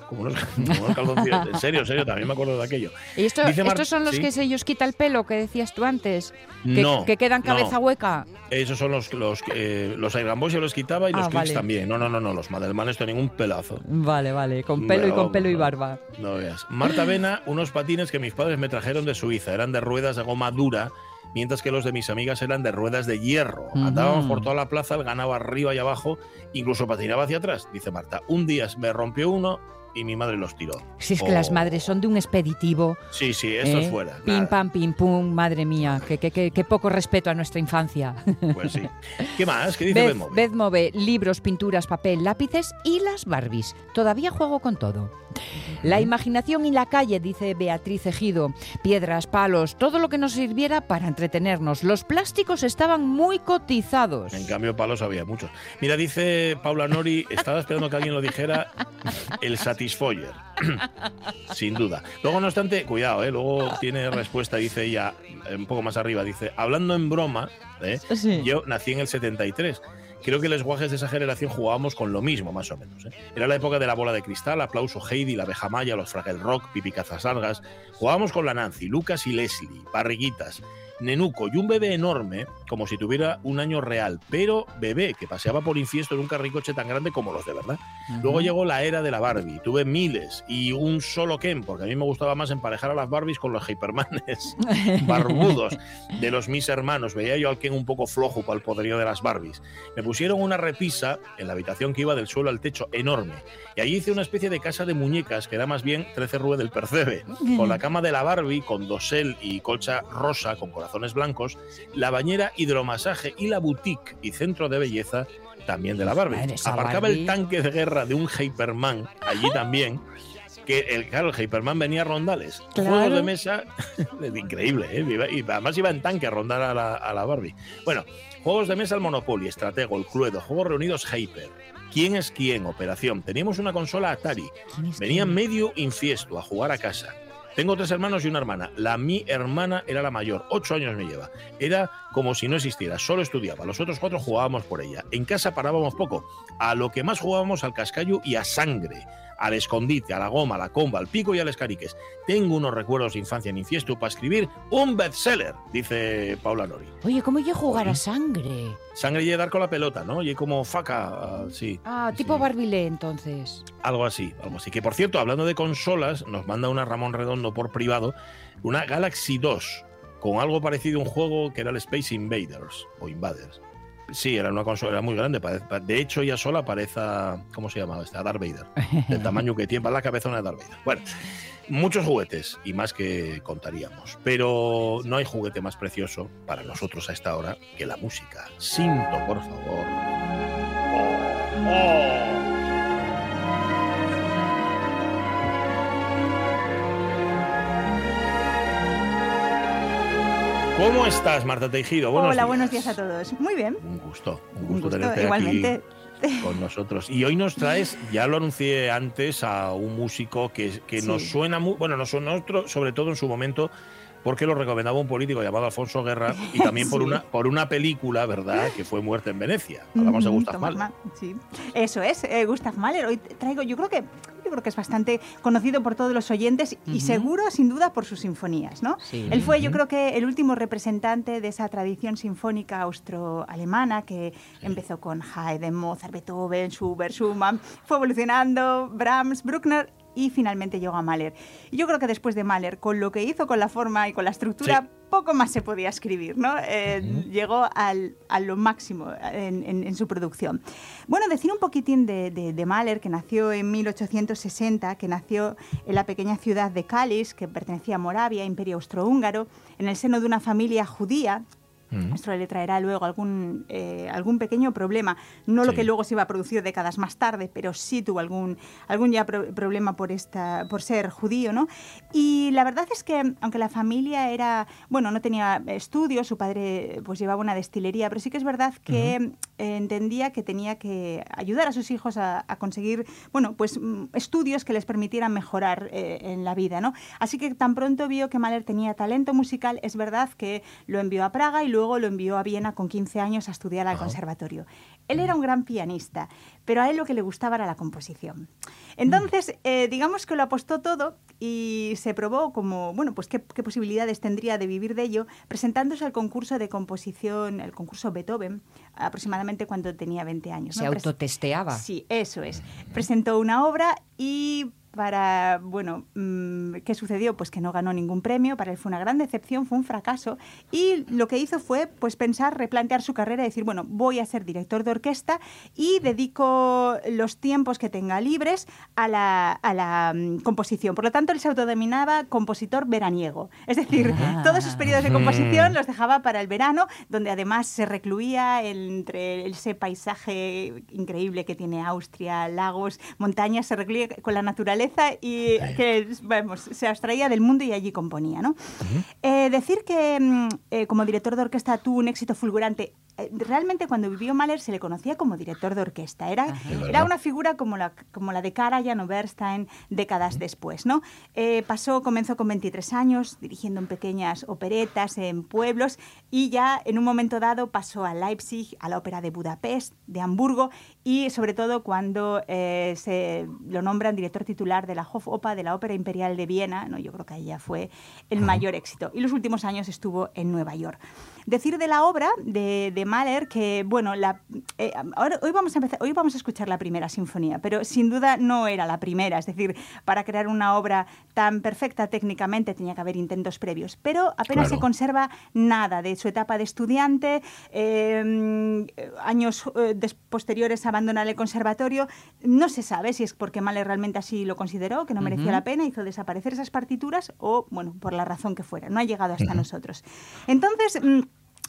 Como unos, como unos calzoncillos. En serio, en serio, también me acuerdo de aquello. ¿Y esto- estos son los ¿sí? que se ellos quita el pelo que decías tú antes? Que, No, que quedan cabeza no. hueca. Esos son los los eh, los Boys yo los quitaba y Ah, los Clicks vale. también. No, no, no, no, los Madelmanes tenían un pelazo. Vale, vale, con pelo y con pelo y barba. No veas. Marta Vena, unos patines que mis padres me trajeron de Suiza. Eran de ruedas de goma dura, mientras que los de mis amigas eran de ruedas de hierro. Andábamos por toda la plaza, ganaba arriba y abajo, incluso patinaba hacia atrás, dice Marta. Un día me rompió uno y mi madre los tiró. Si es que las madres son de un expeditivo. Sí, sí, esto ¿eh? es fuera. Pim, nada. pam, pim, pum, madre mía, que, que- que- que poco respeto a nuestra infancia. Pues sí. ¿Qué más? ¿Qué dice Bedmove? Beth Move, libros, pinturas, papel, lápices y las Barbies. Todavía juego con todo. La imaginación y la calle, dice Beatriz Ejido. Piedras, palos, todo lo que nos sirviera para entretenernos. Los plásticos estaban muy cotizados. En cambio, palos había muchos. Mira, dice Paula Nori, estaba esperando que alguien lo dijera, el Satisfyer. Sin duda. Luego, no obstante, cuidado, ¿eh? luego tiene respuesta, dice ella, un poco más arriba, dice, hablando en broma, ¿eh? Sí. yo nací en el 73. Creo que los guajes de esa generación jugábamos con lo mismo, más o menos. ¿eh? Era la época de la bola de cristal, aplauso Heidi, la abeja maya, los Fraggle Rock, pipi cazasargas. Jugábamos con la Nancy, Lucas y Leslie, barriguitas. Nenuco y un bebé enorme, como si tuviera un año real, pero bebé que paseaba por infiesto en un carricoche tan grande como los de verdad. Luego llegó la era de la Barbie, tuve miles y un solo Ken, porque a mí me gustaba más emparejar a las Barbies con los Hypermanes barbudos de los mis hermanos. Veía yo al Ken un poco flojo para el poderío de las Barbies. Me pusieron una repisa en la habitación que iba del suelo al techo enorme. Y allí hice una especie de casa de muñecas que era más bien 13 rue del Percebe, con la cama de la Barbie, con dosel y colcha rosa con blancos, la bañera hidromasaje y la boutique y centro de belleza también de la Barbie. Aparcaba Barbie. el tanque de guerra de un Hyperman allí también. Que el, claro, el Hyperman venía a rondales. Claro. Juegos de mesa, increíble, ¿eh? Y además iba en tanque a rondar a la, a la Barbie. Bueno, juegos de mesa, el Monopoly, Estratego, el Cluedo, Juegos Reunidos, Hyper. ¿Quién es quién? Operación. Teníamos una consola Atari. Venía medio infiesto a jugar a casa. Tengo tres hermanos y una hermana. La mi hermana era la mayor, ocho años me lleva. Era como si no existiera, solo estudiaba. Los otros cuatro jugábamos por ella. En casa parábamos poco. A lo que más jugábamos al cascayo y a sangre. Al escondite, a la goma, a la comba, al pico y al escariques. Tengo unos recuerdos de infancia en infiesto para escribir un bestseller, dice Paula Nori. Oye, ¿cómo yo jugar a sangre? Sangre y dar con la pelota, ¿no? Y como faca, ah, sí. Ah, tipo Barbilé, entonces. Algo así, algo así. Que por cierto, hablando de consolas, nos manda una Ramón Redondo por privado, una Galaxy 2, con algo parecido a un juego que era el Space Invaders o Invaders. Sí, era una consola era muy grande. De hecho, ella sola parece. a- ¿Cómo se llama? Esta? Darth Vader. Del tamaño que tiene para la cabezona de Darth Vader. Bueno, muchos juguetes y más que contaríamos. Pero no hay juguete más precioso para nosotros a esta hora que la música. Sinto, por favor. Oh, ¿Cómo estás, Marta Tejido? Buenos Hola, días. buenos días a todos. Muy bien. Un gusto, un Un gusto, tenerte igualmente. aquí con nosotros. Y hoy nos traes, ya lo anuncié antes, a un músico que, que Sí. nos suena muy, bueno, nos suena otro, sobre todo en su momento, porque lo recomendaba un político llamado Alfonso Guerra y también por una por una película, ¿verdad?, que fue Muerte en Venecia. Hablamos de Gustav Mahler. Sí. Eso es, eh, Gustav Mahler. Hoy traigo, yo creo que yo creo que es bastante conocido por todos los oyentes y seguro, sin duda, por sus sinfonías, ¿no? Sí. Él fue, yo creo que, el último representante de esa tradición sinfónica austro-alemana que empezó con Haydn, Mozart, Beethoven, Schubert, Schumann, fue evolucionando, Brahms, Bruckner y finalmente llegó a Mahler. Y yo creo que después de Mahler, con lo que hizo con la forma y con la estructura, Sí. poco más se podía escribir, ¿no? Eh, Llegó al- a lo máximo en, en- en su producción. Bueno, decir un poquitín de, de- de Mahler, que nació en 1860, que nació en la pequeña ciudad de Cáliz, que pertenecía a Moravia, Imperio Austrohúngaro, en el seno de una familia judía. Esto le traerá luego algún, eh, algún pequeño problema, no lo Sí. que luego se iba a producir décadas más tarde, pero sí tuvo algún, algún ya pro- problema por, esta, por ser judío, ¿no? Y la verdad es que, aunque la familia era, bueno, no tenía estudios, su padre pues llevaba una destilería, pero sí que es verdad que eh, entendía que tenía que ayudar a sus hijos a, a conseguir, bueno, pues mm, estudios que les permitieran mejorar eh, en la vida, ¿no? Así que tan pronto vio que Mahler tenía talento musical, es verdad que lo envió a Praga y luego lo envió a Viena con 15 años a estudiar al conservatorio. Él era un gran pianista, pero a él lo que le gustaba era la composición. Entonces, eh, digamos que lo apostó todo y se probó como, bueno, pues qué, qué posibilidades tendría de vivir de ello, presentándose al concurso de composición, el concurso Beethoven, aproximadamente cuando tenía 20 años. Se autotesteaba. Sí, eso es. Presentó una obra y para, bueno, mm, ¿qué sucedió? Pues que no ganó ningún premio, para él fue una gran decepción, fue un fracaso y lo que hizo fue pues pensar, replantear su carrera decir, bueno, voy a ser director de orquesta y dedico los tiempos que tenga libres a la, a la mm, composición. Por lo tanto, él se autodenominaba compositor veraniego. Es decir, Ah. todos sus periodos de composición los dejaba para el verano, donde además se recluía entre ese paisaje increíble que tiene Austria, lagos, montañas, se recluía con la naturaleza y que vamos, se abstraía del mundo y allí componía. ¿no? Eh, decir que mm, eh, como director de orquesta tuvo un éxito fulgurante eh, realmente cuando vivió Mahler se le conocía como director de orquesta. Era, era una figura como la, como la de Karajan o Bernstein décadas después. ¿no? Eh, pasó, comenzó con 23 años dirigiendo en pequeñas operetas en pueblos y ya en un momento dado pasó a Leipzig, a la ópera de Budapest, de Hamburgo y sobre todo cuando eh, se lo nombran director titular de la Hofoper de la Ópera Imperial de Viena, ¿no? yo creo que ahí ya fue el mayor éxito. Y los últimos años estuvo en Nueva York. Decir de la obra de, de Mahler que, bueno, la, eh, ahora, hoy, vamos a empezar, hoy vamos a escuchar la primera sinfonía, pero sin duda no era la primera, es decir, para crear una obra tan perfecta técnicamente tenía que haber intentos previos, pero apenas Claro. se conserva nada de su etapa de estudiante, eh, años eh, posteriores a abandonar el conservatorio, no se sabe si es porque Mahler realmente así lo consideró, que no mereció la pena, hizo desaparecer esas partituras o, bueno, por la razón que fuera, no ha llegado hasta nosotros. Entonces... mm,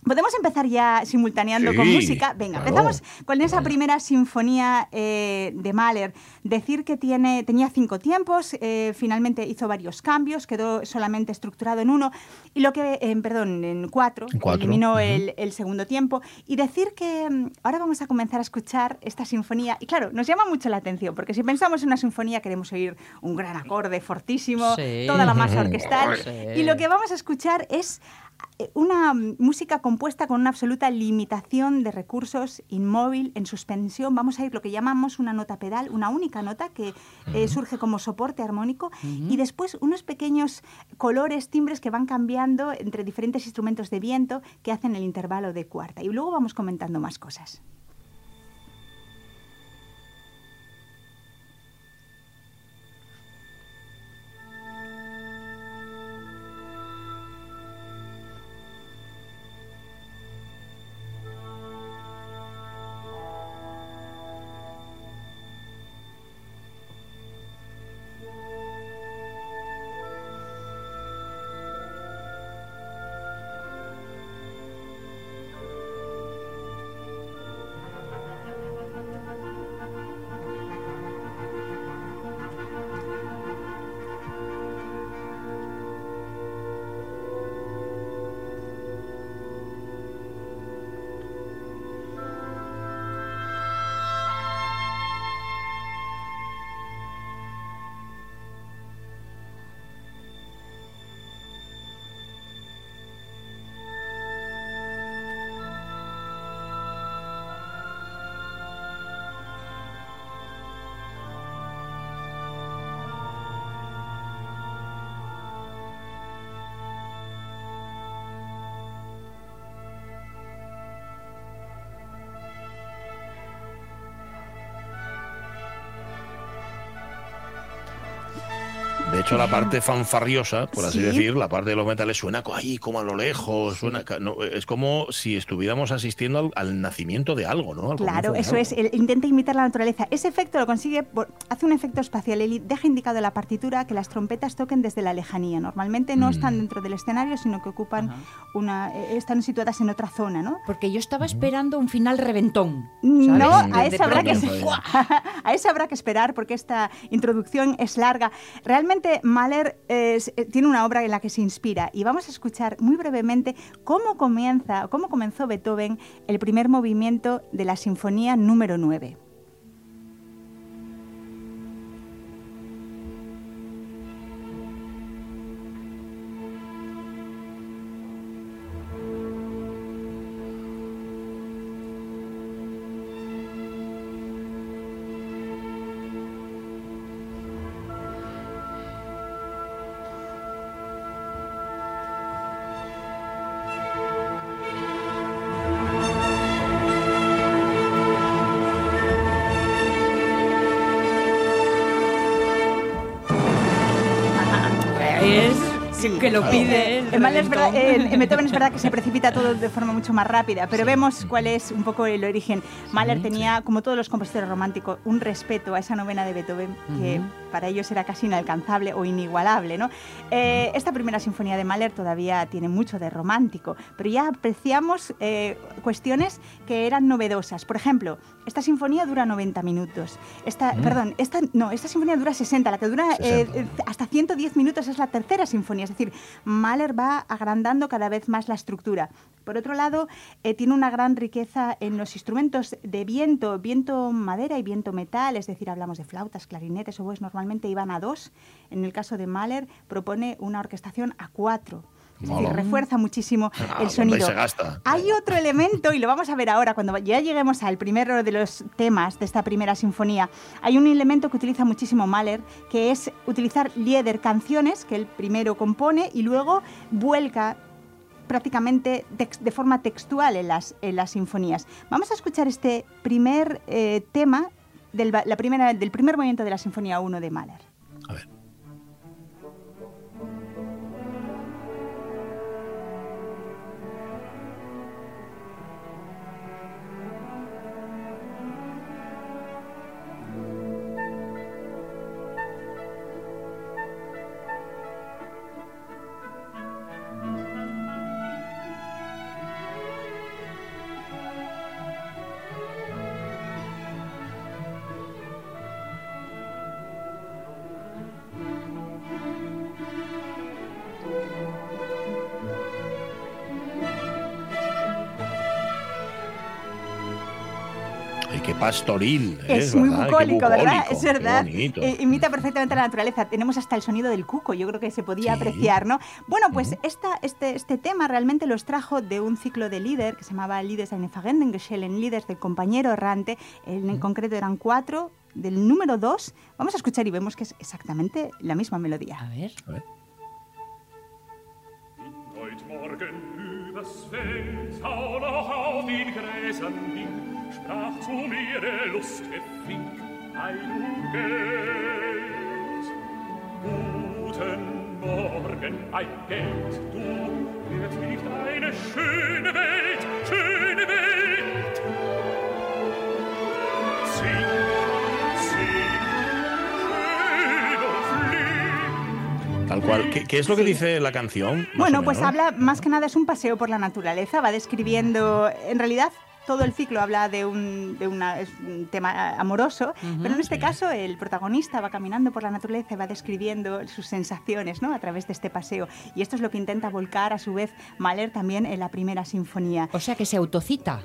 Podemos empezar ya simultaneando con música. Venga, claro. empezamos con esa primera sinfonía eh, de Mahler. Decir que tiene, tenía cinco tiempos, eh, finalmente hizo varios cambios, quedó solamente estructurado en uno, y lo que, eh, perdón, en cuatro, eliminó el, el segundo tiempo. Y decir que mm, ahora vamos a comenzar a escuchar esta sinfonía. Y claro, nos llama mucho la atención, porque si pensamos en una sinfonía queremos oír un gran acorde fortísimo, Sí. toda la masa orquestal. Sí. Y lo que vamos a escuchar es una mm, música compuesta con una absoluta limitación de recursos, inmóvil, en suspensión. Vamos a ir lo que llamamos una nota pedal, una única nota que eh, surge como soporte armónico y después unos pequeños colores, timbres que van cambiando entre diferentes instrumentos de viento que hacen el intervalo de cuarta. Y luego vamos comentando más cosas. Hecho, la parte fanfarriosa, por así Sí. decir, la parte de los metales suena ahí como a lo lejos, suena, no, es como si estuviéramos asistiendo al, al nacimiento de algo, ¿no? Al Claro, eso algo. es, intenta imitar la naturaleza. Ese efecto lo consigue, por- hace un efecto espacial. Él deja indicado en la partitura que las trompetas toquen desde la lejanía. Normalmente no Mm. están dentro del escenario, sino que ocupan una, eh, están situadas en otra zona, ¿no? Porque yo estaba esperando un final reventón. No, ¿sabes? a eso, habrá que, pronto. a eso habrá que esperar porque esta introducción es larga. Realmente Mahler eh, tiene una obra en la que se inspira y vamos a escuchar muy brevemente cómo comienza, cómo comenzó Beethoven el primer movimiento de la Sinfonía número 9. Es que lo pide. En es verdad- en- en Beethoven es verdad que se precipita todo de forma mucho más rápida, pero vemos cuál es un poco el origen. Mahler tenía, como todos los compositores románticos, un respeto a esa novena de Beethoven que Ujú. para ellos era casi inalcanzable o inigualable. ¿no? Eh, esta primera sinfonía de Mahler todavía tiene mucho de romántico, pero ya apreciamos eh, cuestiones que eran novedosas. Por ejemplo, esta sinfonía dura 90 minutos. Esta, Mm. Perdón, esta, no, esta sinfonía dura 60, la que dura 60. eh, hasta 110 minutos es la tercera sinfonía, es decir, Mahler va agrandando cada vez más la estructura. Por otro lado, eh, tiene una gran riqueza en los instrumentos de viento, viento madera y viento metal, es decir, hablamos de flautas, clarinetes, oboes, normalmente iban a dos. En el caso de Mahler propone una orquestación a cuatro. Es decir, refuerza muchísimo Ah, el cuando ahí sonido. se gasta. Hay otro elemento, y lo vamos a ver ahora, cuando ya lleguemos al primero de los temas de esta primera sinfonía. Hay un elemento que utiliza muchísimo Mahler, que es utilizar Lieder, canciones que él primero compone y luego vuelca prácticamente de forma textual en las, en las sinfonías. Vamos a escuchar este primer eh, tema del, la primera, del primer movimiento de la Sinfonía 1 de Mahler. Pastoril. ¿eh? Es muy bucólico, ¿verdad? Es verdad. Eh, imita perfectamente la naturaleza. Tenemos hasta el sonido del cuco, yo creo que se podía apreciar, ¿no? Bueno, pues esta, este, este tema realmente lo extrajo de un ciclo de líder que se llamaba Lieders eine Vergendengeschellen, Líderes del compañero errante. En, en concreto eran cuatro. Del número dos, vamos a escuchar y vemos que es exactamente la misma melodía. A ver. Heut Morgen Feld, schau noch auf den Gräsern hin, sprach zu mir der lustige Fink, ei du Geld. Guten Morgen, ei Geld, du, wird nicht eine schöne Welt, Tal cual. ¿Qué, qué es lo que dice la canción? Bueno, pues habla, más que nada es un paseo por la naturaleza, va describiendo, en realidad todo el ciclo habla de un, de una- es un tema amoroso, pero en este caso el protagonista va caminando por la naturaleza y va describiendo sus sensaciones ¿no? a través de este paseo. Y esto es lo que intenta volcar a su vez Mahler también en la primera sinfonía. O sea que se autocita.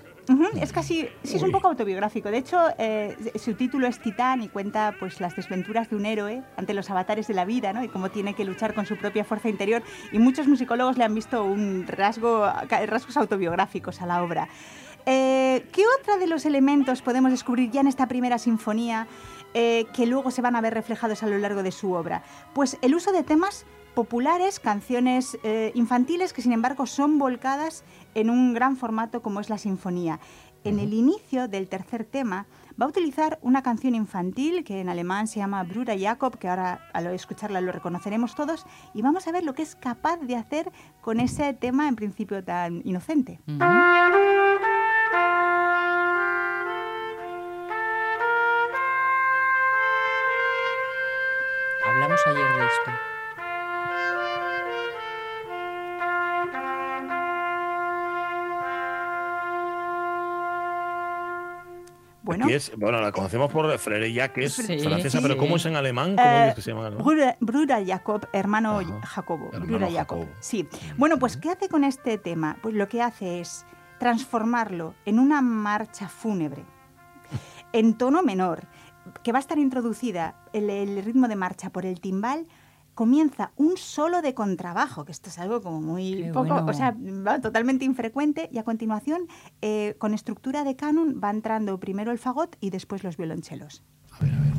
Es casi, sí es un poco autobiográfico. De hecho, eh, su título es Titán y cuenta pues las desventuras de un héroe ante los avatares de la vida, ¿no? Y cómo tiene que luchar con su propia fuerza interior. Y muchos musicólogos le han visto un rasgo, rasgos autobiográficos a la obra. Eh, ¿Qué otra de los elementos podemos descubrir ya en esta primera sinfonía eh, que luego se van a ver reflejados a lo largo de su obra? Pues el uso de temas populares, canciones eh, infantiles que sin embargo son volcadas en un gran formato como es la sinfonía. En el inicio del tercer tema va a utilizar una canción infantil que en alemán se llama Bruder Jakob, que ahora al escucharla lo reconoceremos todos, y vamos a ver lo que es capaz de hacer con ese tema en principio tan inocente. Hablamos ayer de esto. Bueno, es- bueno, la conocemos por Freire que es Sí. francesa, Sí. pero ¿cómo es en alemán? ¿Cómo Eh, es que se llama? Bruder, Bruder Jacob, hermano Jacobo. hermano Bruder Jacob. Sí. Bueno, pues ¿qué hace con este tema? Pues lo que hace es transformarlo en una marcha fúnebre en tono menor, que va a estar introducida el, el ritmo de marcha por el timbal. Comienza un solo de contrabajo, que esto es algo como muy Qué poco, bueno. o sea, va totalmente infrecuente. Y a continuación, eh, con estructura de canon, va entrando primero el fagot y después los violonchelos. tan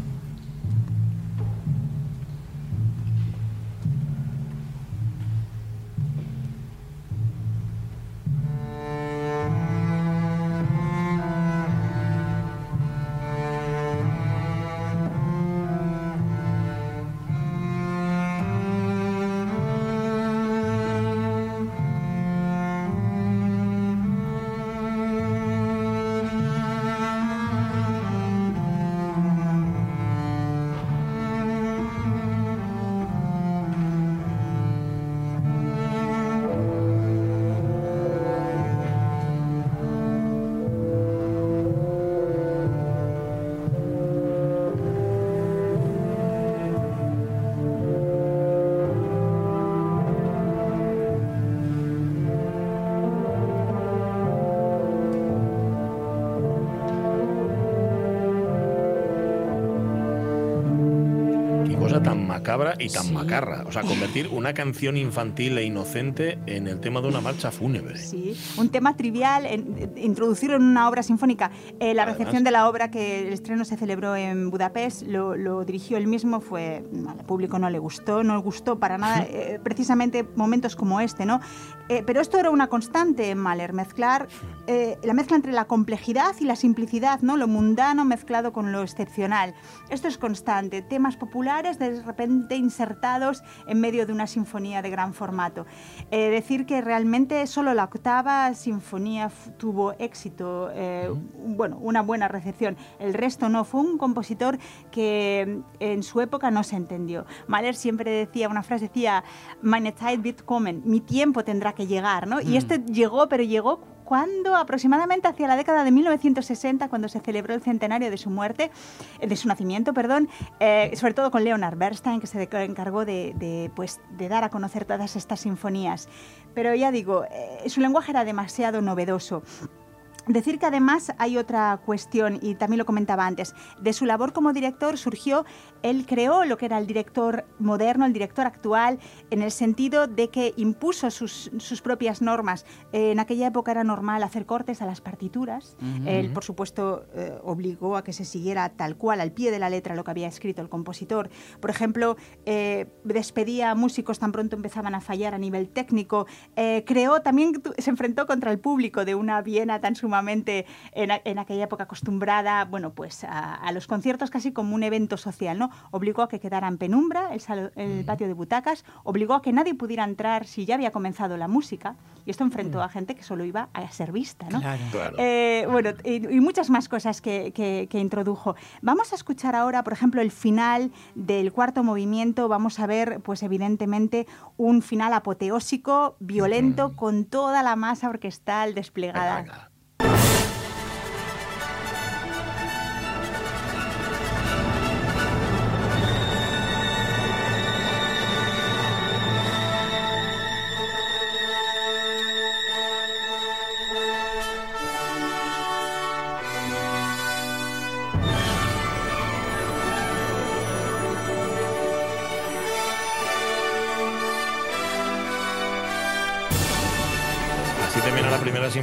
y tan macarra. O sea, convertir una canción infantil e inocente en el tema de una marcha fúnebre. Sí, un tema trivial, en- introducirlo en una obra sinfónica. Eh, la Además- recepción de la obra, que el estreno se celebró en Budapest, lo, lo dirigió él mismo, fue al público no le gustó, no le gustó para nada, eh, precisamente momentos como este, ¿no? Eh, pero esto era una constante en Mahler, mezclar eh, la mezcla entre la complejidad y la simplicidad, ¿no? Lo mundano mezclado con lo excepcional. Esto es constante, temas populares de repente insertados en medio de una sinfonía de gran formato. Eh, decir que realmente solo la octava sinfonía tuvo éxito, eh, bueno, una buena recepción. El resto no. Fue un compositor que mm, en su época no se entendió. Mahler siempre decía una frase, decía, Meine Zeit wird kommen, mi tiempo tendrá que llegar, ¿no? Y Mm. este llegó, pero llegó cuando aproximadamente hacia la década de 1960, cuando se celebró el centenario de su muerte, eh, de su nacimiento, perdón, eh, sobre todo con Leonard Bernstein, que se encargó de, de, pues, de dar a conocer todas estas sinfonías. Pero ya digo, eh, su lenguaje era demasiado novedoso. Decir que además hay otra cuestión, y también lo comentaba antes, de su labor como director surgió, él creó lo que era el director moderno, el director actual, en el sentido de que impuso sus, sus propias normas. Eh, en aquella época era normal hacer cortes a las partituras. Él, por supuesto, eh, obligó a que se siguiera tal cual, al pie de la letra, lo que había escrito el compositor. Por ejemplo, eh, despedía a músicos tan pronto empezaban a fallar a nivel técnico. Creó, también se enfrentó contra el público de una Viena tan sumamente en, en aquella época acostumbrada, bueno, pues a, a los conciertos casi como un evento social, ¿no? Obligó a que quedara en penumbra el, salo- el patio de butacas, obligó a que nadie pudiera entrar si ya había comenzado la música, y esto enfrentó a gente que solo iba a ser vista, ¿no? Claro. Claro. Eh, bueno, y, y muchas más cosas que, que- que introdujo. Vamos a escuchar ahora, por ejemplo, el final del cuarto movimiento. Vamos a ver, pues evidentemente, un final apoteósico, violento, con toda la masa orquestal desplegada.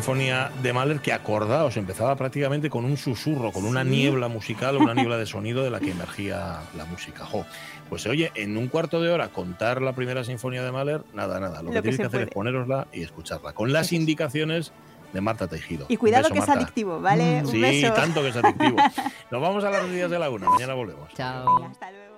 Sinfonía de Mahler, que acordaos, empezaba prácticamente con un susurro, con una Sí. niebla musical, una niebla de sonido de la que emergía la música. Jo. Pues oye, en un cuarto de hora contar la primera sinfonía de Mahler, nada, nada. Lo, Lo que que tienes se que hacer puede. es ponerosla y escucharla, con las indicacionas de Marta Tejido. Y cuidado beso, que es Marta. adictivo, ¿vale? Un Sí, beso. tanto que es adictivo. Nos vamos a las días de la una. Mañana volvemos. Chao. Hasta luego.